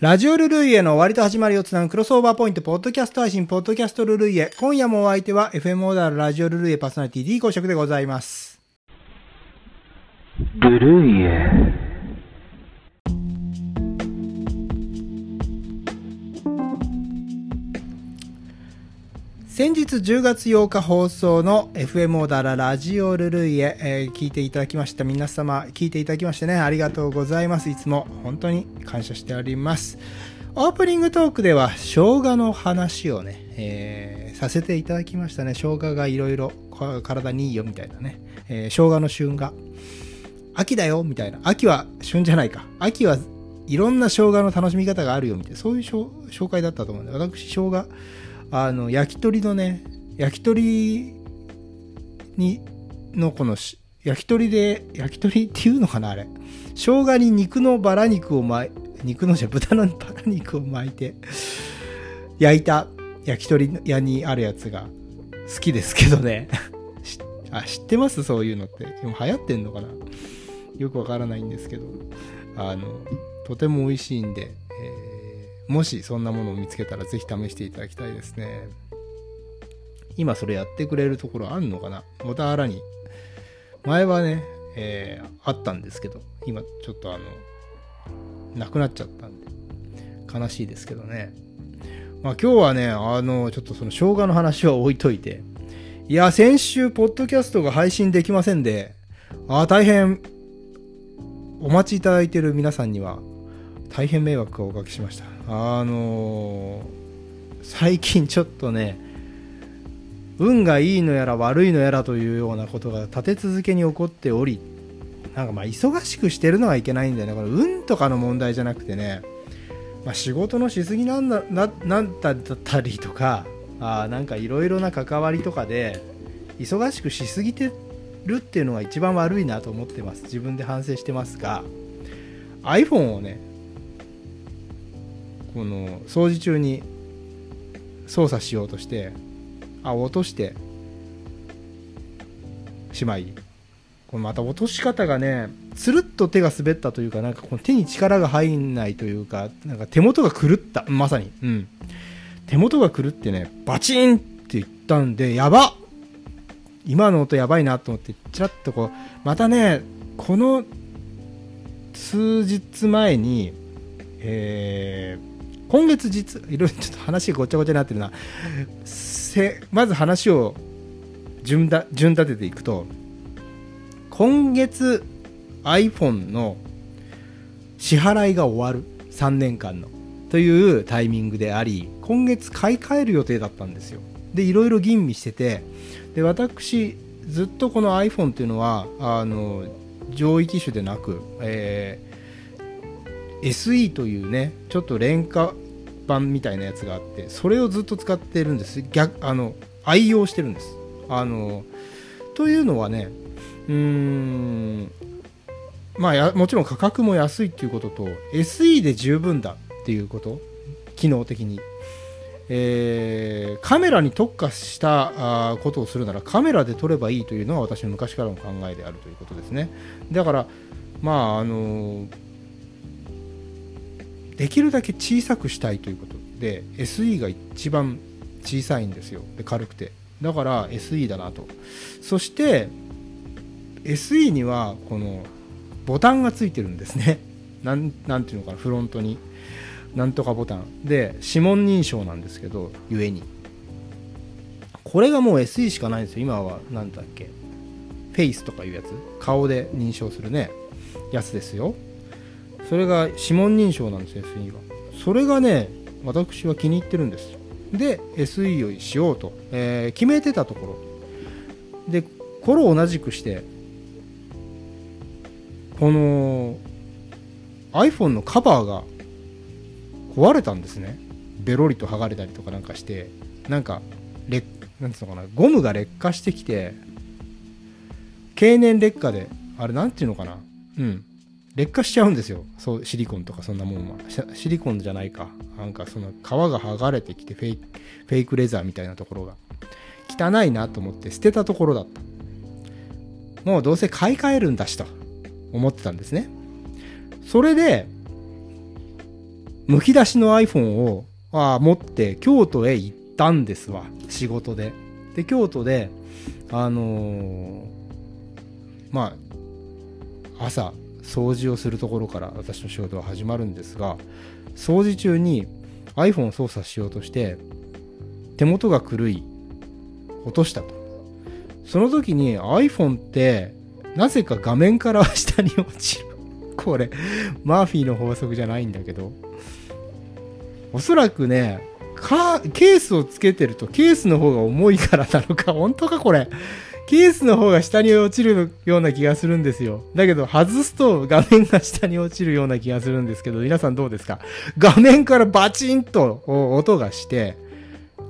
ラジオルルイエの終わりと始まりをつなぐクロスオーバーポイント、ポッドキャスト配信、ポッドキャストルルイエ。今夜もお相手は FM オーダーラジオルルイエパーソナリティ D 公職でございます。ルルイエ先日10月8日放送の FM オーダーラジオルルイエ、えー聞いていただきました皆様、聞いていただきましてね、ありがとうございます。いつも本当に感謝しております。オープニングトークでは生姜の話をね、えーさせていただきましたね。生姜がいろいろ体にいいよみたいなね、えー生姜の旬が秋だよみたいな。秋は旬じゃないか。秋はいろんな生姜の楽しみ方があるよみたいな、そういう紹介だったと思うんで、私、生姜、あの、焼き鳥のね、焼き鳥に、のこのし、焼き鳥で、焼き鳥っていうのかな、あれ。生姜に肉のバラ肉を巻い、肉のじゃ、豚のバラ肉を巻いて、焼いた焼き鳥屋にあるやつが好きですけどね。あ、知ってます？そういうのって。今流行ってんのかな？よくわからないんですけど、あの、とても美味しいんで、もしそんなものを見つけたらぜひ試していただきたいですね。今それやってくれるところあんのかな？小田原に。前はね、えーあったんですけど、今ちょっとあの、なくなっちゃったんで、悲しいですけどね。まあ今日はね、あの、ちょっとその生姜の話は置いといて、いや、先週、ポッドキャストが配信できませんで、ああ、大変、お待ちいただいている皆さんには、大変迷惑をおかけしました。あのー最近ちょっとね、運がいいのやら悪いのやらというようなことが立て続けに起こっており、なんかまあ忙しくしてるのはいけないんだよね。これ運とかの問題じゃなくてね、まあ、仕事のしすぎなんだななんだったりとか、あなんかいろいろな関わりとかで、忙しくしすぎてるっていうのが一番悪いなと思ってます。自分で反省してますが、iPhone をね、この掃除中に操作しようとしてあ落としてしまいこのまた落とし方がねつるっと手が滑ったというかなんかこの手に力が入んないというかなんか手元が狂った。まさに。うん。手元が狂ってねバチンっていったんでやば今の音やばいなと思ってちらっとこうまたねこの数日前にえー今月実いろいろちょっと話ごちゃごちゃになってるな。せまず話を順だ順立てていくと今月 iPhone の支払いが終わる3年間の。というタイミングであり今月買い替える予定だったんですよ。でいろいろ吟味しててで私ずっとこの iPhone っていうのはあの上位機種でなく、えー SE というねちょっと廉価版みたいなやつがあってそれをずっと使ってるんです。逆あの愛用してるんです。あのというのはねうーんまあもちろん価格も安いっていうことと SE で十分だっていうこと機能的に。えーカメラに特化したあことをするならカメラで撮ればいいというのは私の昔からの考えであるということですね。だからまああのできるだけ小さくしたいということで SE が一番小さいんですよ。で軽くて。だから SE だなと。そして SE にはこのボタンがついてるんですね。なんていうのかなフロントに。なんとかボタン。で指紋認証なんですけどゆえに。これがもう SE しかないんですよ。今は何だっけ。フェイスとかいうやつ。顔で認証するね。やつですよ。それが指紋認証なんです SE は。それがね私は気に入ってるんです。で SE をしようと、えー決めてたところ。でこれを同じくしてこの iPhone のカバーが壊れたんですね。ベロリと剥がれたりとかなんかしてなんか劣なんつうのかなゴムが劣化してきて経年劣化であれなんていうのかな。うん。劣化しちゃうんですよ。そうシリコンとかそんなもんは。シリコンじゃないか。なんかその皮が剥がれてきてフェイクフェイクレザーみたいなところが。汚いなと思って捨てたところだった。もうどうせ買い替えるんだしと思ってたんですね。それでむき出しの iPhone をあ持って京都へ行ったんですわ。仕事で。で京都であのー、まあ朝掃除をするところから私の仕事は始まるんですが掃除中に iPhone を操作しようとして手元が狂い落としたと。その時に iPhone ってなぜか画面から下に落ちる。これマーフィーの法則じゃないんだけど。おそらくねケースをつけてるとケースの方が重いからなのか本当かこれ。ケースの方が下に落ちるような気がするんですよ。だけど、外すと画面が下に落ちるような気がするんですけど、皆さんどうですか？画面からバチンと音がして、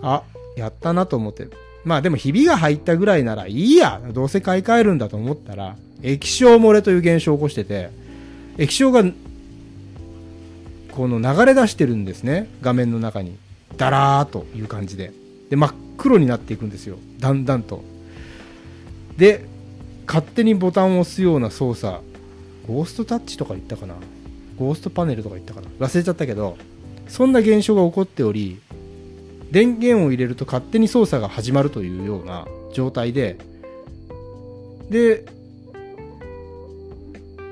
あ、やったなと思って。まあでも、ひびが入ったぐらいならいいや。どうせ買い替えるんだと思ったら、液晶漏れという現象を起こしてて、液晶が、この流れ出してるんですね。画面の中に。ダラーという感じで。で、真っ黒になっていくんですよ。だんだんと。で勝手にボタンを押すような操作。ゴーストタッチとか言ったかな？ゴーストパネルとか言ったかな？忘れちゃったけどそんな現象が起こっており電源を入れると勝手に操作が始まるというような状態でで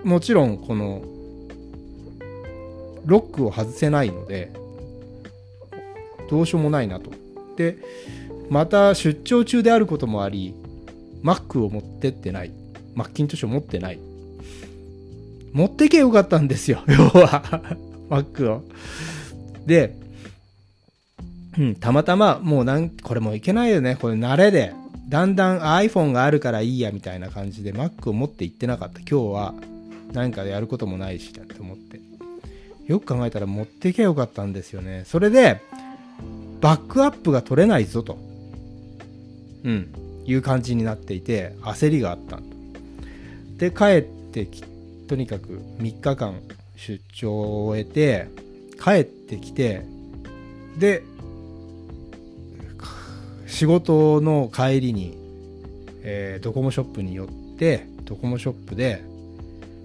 もちろんこのロックを外せないのでどうしようもないなと。でまた出張中であることもあり Mac を持ってってない。マッキントッシュを持ってない。持ってけよかったんですよ、要は。Mac を。で、うん、たまたま、もうなん、これもいけないよね。これ慣れで。だんだん iPhone があるからいいやみたいな感じで Mac を持って行ってなかった。今日は何かやることもないし、だって思って。よく考えたら持ってけよかったんですよね。それで、バックアップが取れないぞと。うん。いう感じになっていて焦りがあったで帰ってきとにかく3日間出張を終えて帰ってきてで仕事の帰りに、えー、ドコモショップに寄ってドコモショップで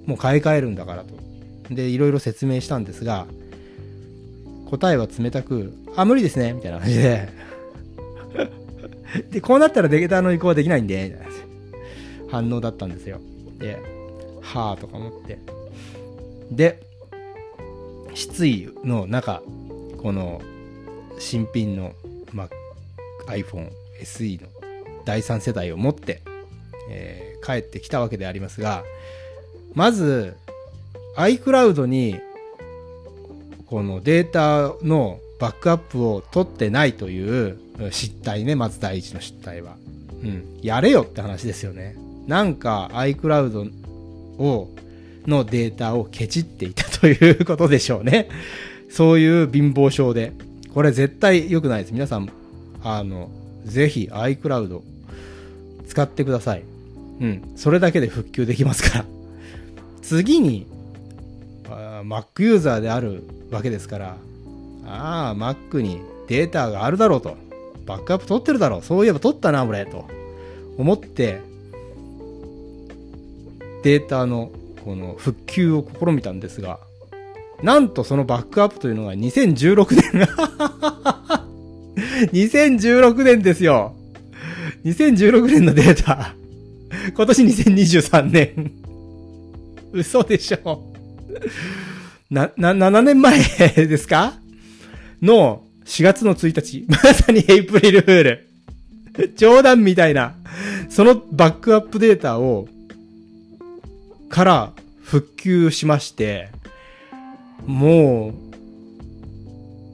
もう買い替えるんだからと。でいろいろ説明したんですが答えは冷たく「あ無理ですね」みたいな感じでで、こうなったらデータの移行はできないんで、反応だったんですよ。で、はぁとか思って。で、失意の中、この新品の、ま iPhone SE の第3世代を持って、えー、帰ってきたわけでありますが、まず iCloud にこのデータのバックアップを取ってないという失態ね、まず第一の失態は。うん。やれよって話ですよね。なんか iCloud を、のデータをケチっていたということでしょうね。そういう貧乏症で。これ絶対良くないです。皆さん、あの、ぜひ iCloud 使ってください。うん。それだけで復旧できますから。次に、Mac ユーザーであるわけですから、ああ、Mac にデータがあるだろうと。バックアップ取ってるだろう。そういえば取ったな、俺。と思って、データのこの復旧を試みたんですが、なんとそのバックアップというのが2016年 2016年ですよ。2016年のデータ。今年2023年。嘘でしょ。な、な、7年前ですか？の4月の1日、まさにエイプリルフール。冗談みたいな、そのバックアップデータを、から復旧しまして、も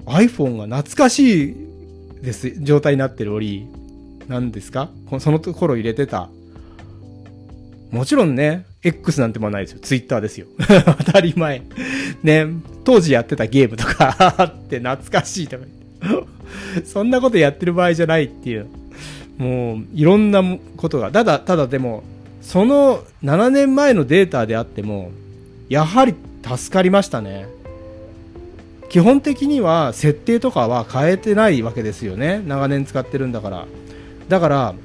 う、iPhone が懐かしいです、状態になってるおり、何ですか？その頃入れてた。もちろんね、X なんてもないですよ。Twitter ですよ。当たり前。ね、当時やってたゲームとか あって懐かしいとか。そんなことやってる場合じゃないっていう。もう、いろんなことが。ただ、ただでも、その7年前のデータであっても、やはり助かりましたね。基本的には設定とかは変えてないわけですよね。長年使ってるんだから。だから、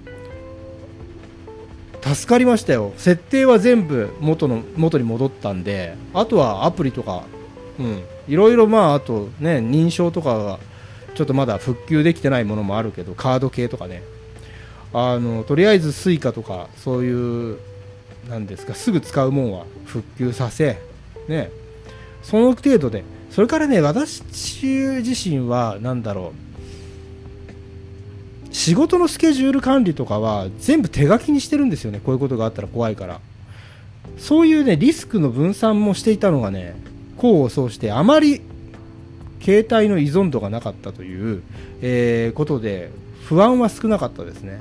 助かりましたよ。設定は全部元の元に戻ったんであとはアプリとかうん。いろいろまああとね認証とかがちょっとまだ復旧できてないものもあるけどカード系とかね。あのとりあえず Suica とかそういうなんですかすぐ使うもんは復旧させね。その程度で。それからね私自身は何だろう。仕事のスケジュール管理とかは全部手書きにしてるんですよね。こういうことがあったら怖いから。そういうねリスクの分散もしていたのがね功を奏してあまり携帯の依存度がなかったという、えー、ことで不安は少なかったですね、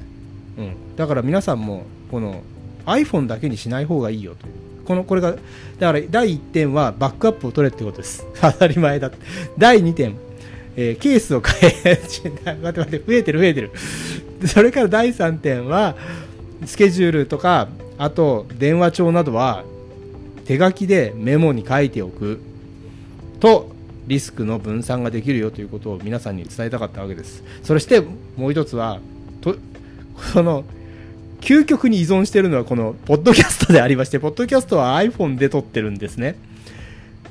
うん、だから皆さんもこの iPhone だけにしない方がいいよという。このこれがだから第1点はバックアップを取れってことです。当たり前だ第2点、えー、ケースを変え待って待って増えてる増えてる。それから第3点はスケジュールとかあと電話帳などは手書きでメモに書いておく。とリスクの分散ができるよということを皆さんに伝えたかったわけです。そしてもう一つはとこの究極に依存しているのはこのポッドキャストでありましてポッドキャストは iPhone で撮ってるんですね。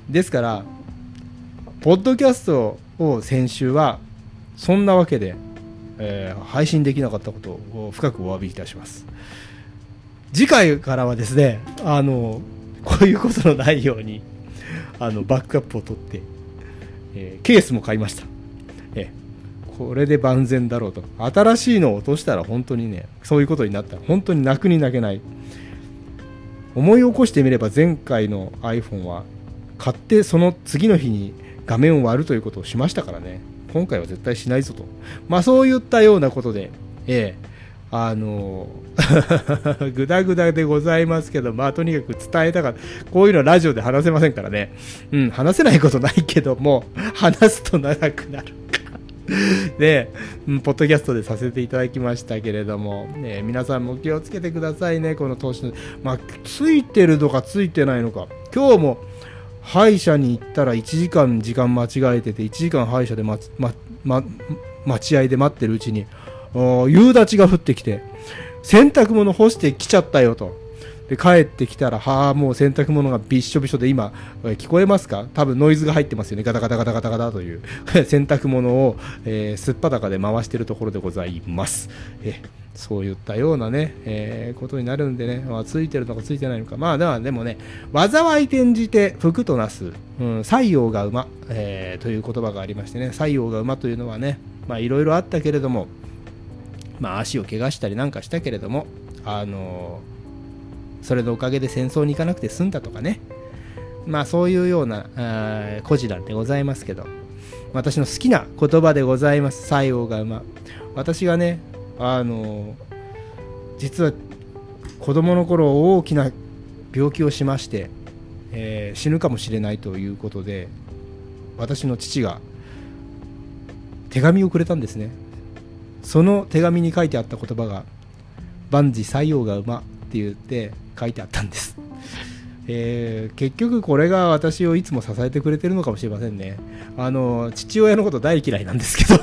ですからポッドキャストを先週はそんなわけで、えー、配信できなかったことを深くお詫びいたします次回からはですねあのこういうことのないようにあのバックアップを取ってえー、ケースも買いました。えこれで万全だろうと。新しいのを落としたら本当にね、そういうことになったら本当に泣くに泣けない。思い起こしてみれば前回の iPhone は買ってその次の日に画面を割るということをしましたからね。今回は絶対しないぞと。まあそういったようなことで、ええあのぐだぐだでございますけど、まあ、とにかく伝えたかった。こういうのはラジオで話せませんからね。うん、話せないことないけども、話すと長くなるで、うん、ポッドキャストでさせていただきましたけれども、ね、皆さんも気をつけてくださいね、この投資の。まあ、ついてるのかついてないのか。今日も、歯医者に行ったら1時間時間間違えてて、1時間歯医者で待ま、ま、待合で待ってるうちに、夕立が降ってきて、洗濯物干してきちゃったよと。で、帰ってきたら、はあ、もう洗濯物がびっしょびしょで今、聞こえますか？多分ノイズが入ってますよね。ガタガタガタガタガタという 洗濯物を、えー、すっぱだかで回してるところでございます。えそういったようなね、えー、ことになるんでね、まあ、ついてるのかついてないのか。まあ、では、でもね、災い転じて福となす、うん、西洋が馬、えー、という言葉がありましてね、西洋が馬というのはね、まあ、いろいろあったけれども、まあ、足を怪我したりなんかしたけれども、あのそれのおかげで戦争に行かなくて済んだとかね、まあ、そういうような故事なんでございますけど、私の好きな言葉でございます、西洋が馬。私がね、あの実は子供の頃大きな病気をしまして、えー、死ぬかもしれないということで、私の父が手紙をくれたんですね。その手紙に書いてあった言葉が万事採用が馬って言って書いてあったんです、えー、結局これが私をいつも支えてくれてるのかもしれませんね。あの父親のこと大嫌いなんですけど。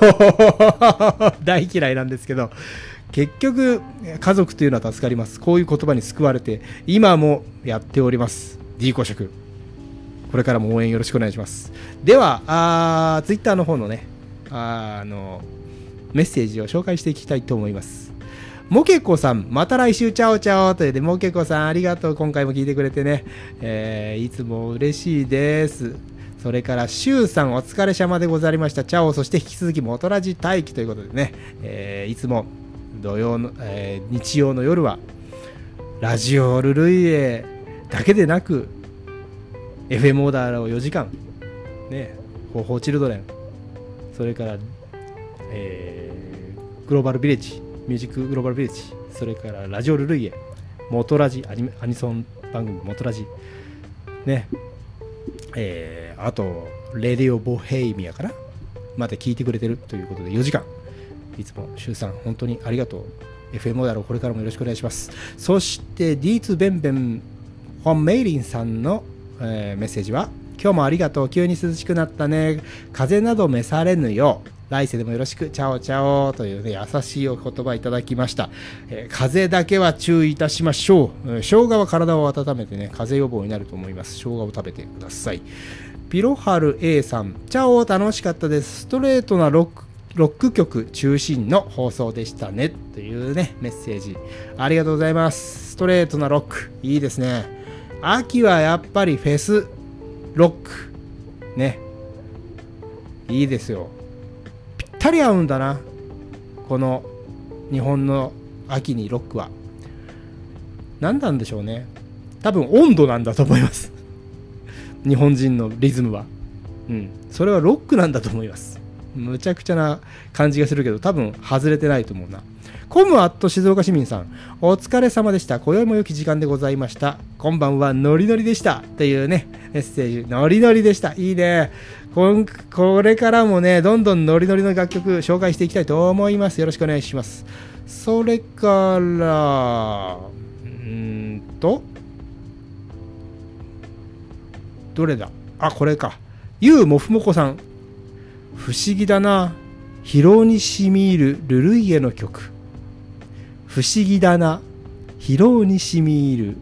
大嫌いなんですけど。結局家族というのは助かります。こういう言葉に救われて今もやっております。D 公職これからも応援よろしくお願いします。ではあツイッターの方のねあのメッセージを紹介していきたいと思います。モケコさん、また来週、チャオチャオというで、モケコさん、ありがとう。今回も聞いてくれてね。えー、いつも嬉しいです。それから、シュウさん、お疲れ様でございました。チャオ、そして引き続き、モトラジ待機ということでね、えー、いつも土曜の、えー、日曜の夜は、ラジオルルイエだけでなく、FM オーダーを4時間、ね、方法チルドレン、それから、えー、グローバルビレッジ、ミュージックグローバルビレッジ、それからラジオルルイエ、モトラジ、アニアニソン番組モトラジ、ね、えー、あと、レディオ・ボヘイミアかな？まで聞いてくれてるということで4時間、いつも、シュウさん、本当にありがとう。FM だろう、これからもよろしくお願いします。そして、D2 ベンベン、ホン・メイリンさんの、えー、メッセージは、今日もありがとう。急に涼しくなったね。風邪など召されぬよう。来世でもよろしく、チャオチャオというね、優しいお言葉いただきました。えー風邪だけは注意いたしましょう。生姜は体を温めてね、風邪予防になると思います。生姜を食べてください。ピロハル A さん、チャオ楽しかったです。ストレートなロックロック曲中心の放送でしたね。というね、メッセージ。ありがとうございます。ストレートなロック。いいですね。秋はやっぱりフェス、ロック。ね。いいですよ。ったり合うんだな。この日本の秋にロックは。何なんでしょうね。多分温度なんだと思います。日本人のリズムは。うん。それはロックなんだと思います。むちゃくちゃな感じがするけど、多分外れてないと思うな。コムアット静岡市民さん、お疲れ様でした。今宵も良き時間でございました。こんばんは、ノリノリでした。というね、メッセージ。ノリノリでした。いいね。こんこれからもね、どんどんノリノリの楽曲紹介していきたいと思います。よろしくお願いします。それから、うーんと、どれだ？あ、これか。ゆうもふもこさん。不思議だな。疲労にしみ入るルルイエの曲。不思議だな。疲労にしみ入る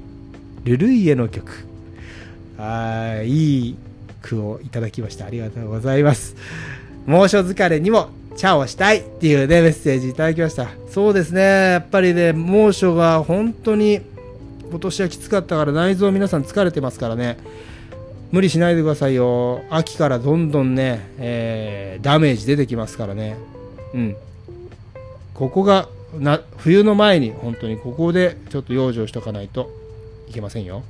ルルイエの曲。あいい句をいただきました。ありがとうございます。猛暑疲れにもチャをしたいっていうね、メッセージいただきました。そうですね。やっぱりね、猛暑が本当に今年はきつかったから内臓皆さん疲れてますからね。無理しないでくださいよ。秋からどんどんね、えーダメージ出てきますからね。うん。ここがな冬の前に本当にここでちょっと養生しとかないといけませんよ。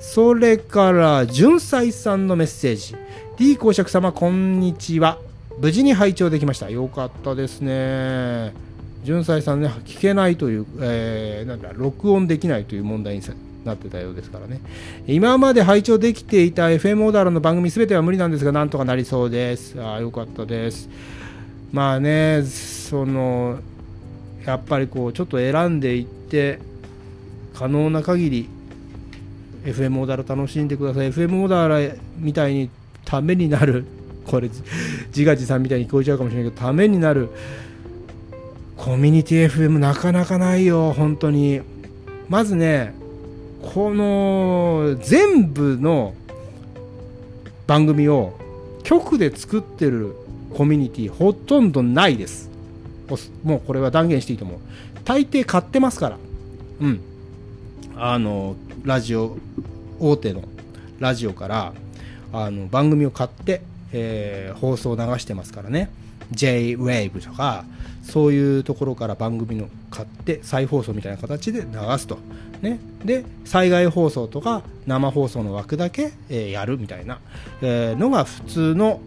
それから、純斎さんのメッセージ。D 公爵様、こんにちは。無事に拝聴できました。よかったですね。純斎さんね、聞けないという、えーなんだ、録音できないという問題になってたようですからね。今まで拝聴できていた FM オーダーの番組すべては無理なんですが、なんとかなりそうです。ああ、よかったです。まあね、その、やっぱりこう、ちょっと選んでいって、可能な限り FM オーダー楽しんでください。FM オーダーみたいにためになるこれ自画自賛みたいに聞こえちゃうかもしれないけどためになるコミュニティ FM なかなかないよ本当に。まずねこの全部の番組を局で作ってるコミュニティほとんどないです。もうこれは断言していいと思う。大抵買ってますから。うん。あのラジオ大手のラジオからあの番組を買って、えー放送を流してますからね。J-WAVE とかそういうところから番組の買って再放送みたいな形で流すと、ね、で災害放送とか生放送の枠だけ、えーやるみたいな、えーのが普通の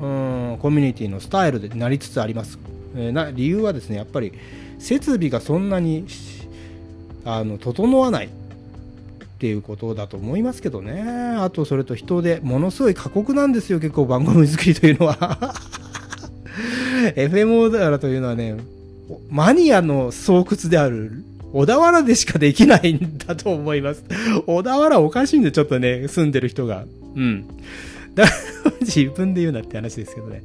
うんコミュニティのスタイルでなりつつあります、な理由はですねやっぱり設備がそんなにあの整わないっていうことだと思いますけどね。あとそれと人でものすごい過酷なんですよ結構番組作りというのは。FM 小田原というのはねマニアの巣窟である小田原でしかできないんだと思います。小田原おかしいんでちょっとね住んでる人が。うん。だ自分で言うなって話ですけどね。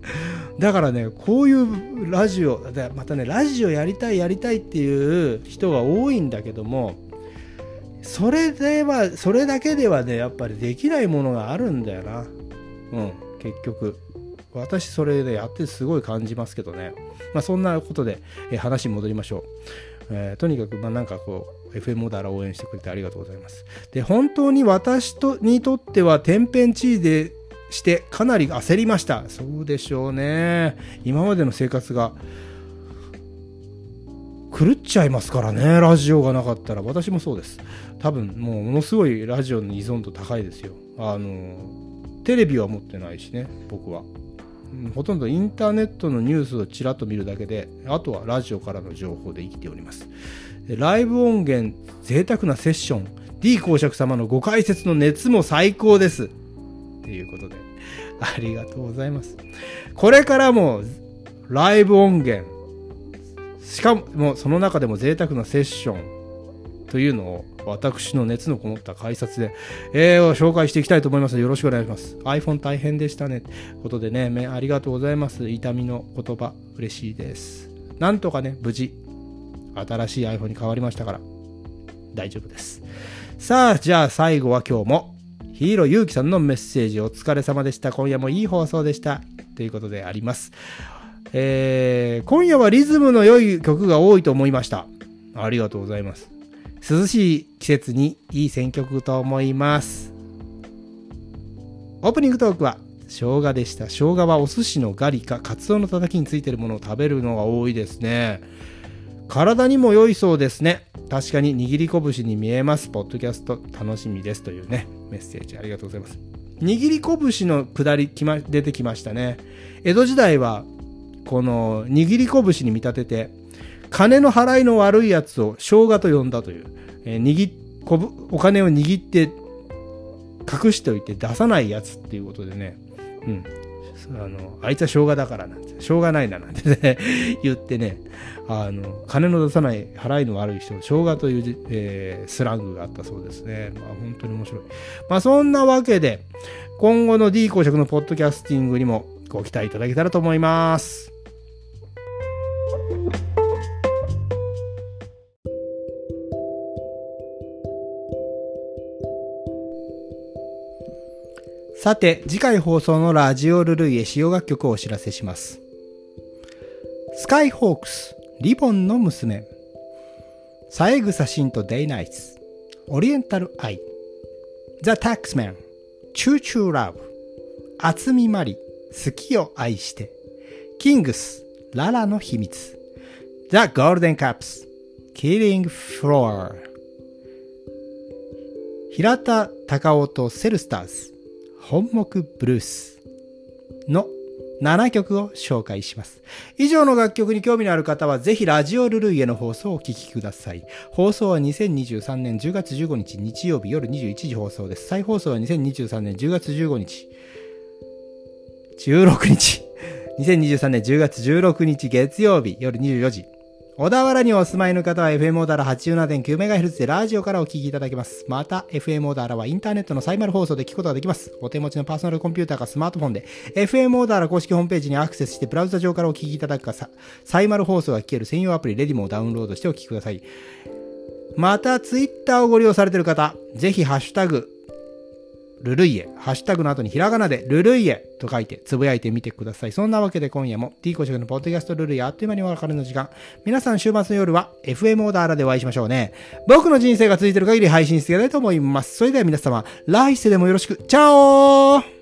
だからねこういうラジオまたねラジオやりたいやりたいっていう人が多いんだけどもそれではそれだけではねやっぱりできないものがあるんだよな。うん結局。私それでやってすごい感じますけどね。まあそんなことで、え話に戻りましょう、えーとにかくまあなんかこう FM モダラ応援してくれてありがとうございます。で本当に私とにとっては天変地異でしてかなり焦りました。そうでしょうね。今までの生活が狂っちゃいますからね。ラジオがなかったら。私もそうです。多分もうものすごいラジオの依存度高いですよ。あのテレビは持ってないしね僕は。うんほとんどインターネットのニュースをちらっと見るだけであとはラジオからの情報で生きております。ライブ音源贅沢なセッション。D 公爵様のご解説の熱も最高です。ということでありがとうございますこれからもライブ音源しかもその中でも贅沢なセッションというのを私の熱のこもった解説で、えー、紹介していきたいと思いますよろしくお願いします。iPhone 大変でしたね。ことでね、ありがとうございます。痛みの言葉、嬉しいです。なんとかね、無事、新しい iPhone に変わりましたから、大丈夫です。さあ、じゃあ最後は今日も、ヒーローゆうきさんのメッセージお疲れ様でした。今夜もいい放送でした。ということであります。えー、今夜はリズムの良い曲が多いと思いました。ありがとうございます。涼しい季節にいい選曲と思います。オープニングトークは生姜でした。生姜はお寿司のガリかカツオのたたきについてるものを食べるのが多いですね。体にも良いそうですね。確かに握り拳に見えます。ポッドキャスト楽しみですというね、メッセージありがとうございます。握り拳のくだりき、ま、出てきましたね。江戸時代は、この握り拳に見立てて、金の払いの悪いやつを生姜と呼んだという、えー、握こぶお金を握って隠しておいて出さないやつっていうことでね、うん、あの、あいつは生姜だからなんて、しょうがないななんてね 言ってね、あの、金の出さない、払いの悪い人、生姜という、えー、スラングがあったそうですね。まあ本当に面白い。まあそんなわけで、今後の D 公職のポッドキャスティングにもご期待いただけたらと思います。さて、次回放送のラジオルルイへ使用楽曲をお知らせします。スカイホークス、リボンの娘、三枝シンとデイナイツ、オリエンタルアイ、ザ・タックスメン、チューチューラブ、厚みまり、好きを愛して、キングス、ララの秘密、ザ・ゴールデンカップス、キリング・フロア、平田隆夫とセルスターズ、本目ブルースの7曲を紹介します。以上の楽曲に興味のある方はぜひラジオルルイエの放送をお聴きください。放送は2023年10月15日日曜日夜21時放送です。再放送は2023年10月15日、16日、2023年10月16日月曜日夜24時小田原にお住まいの方は FM オダーラ 87.9MHz でラジオからお聞きいただけます。また、FM オダーラはインターネットのサイマル放送で聞くことができます。お手持ちのパーソナルコンピューターかスマートフォンで、FM オダーラ公式ホームページにアクセスして、ブラウザ上からお聞きいただくかさ、サイマル放送が聞ける専用アプリレディモをダウンロードしてお聞きください。また、ツイッターをご利用されている方、ぜひハッシュタグ、ルルイエ、ハッシュタグの後にひらがなでルルイエと書いてつぶやいてみてください。そんなわけで今夜も T コシェのポッドキャストルルイエあっという間にお別れの時間。皆さん週末の夜は FM オーダーラでお会いしましょうね。僕の人生が続いてる限り配信していきたいと思います。それでは皆様、来世でもよろしく。チャオー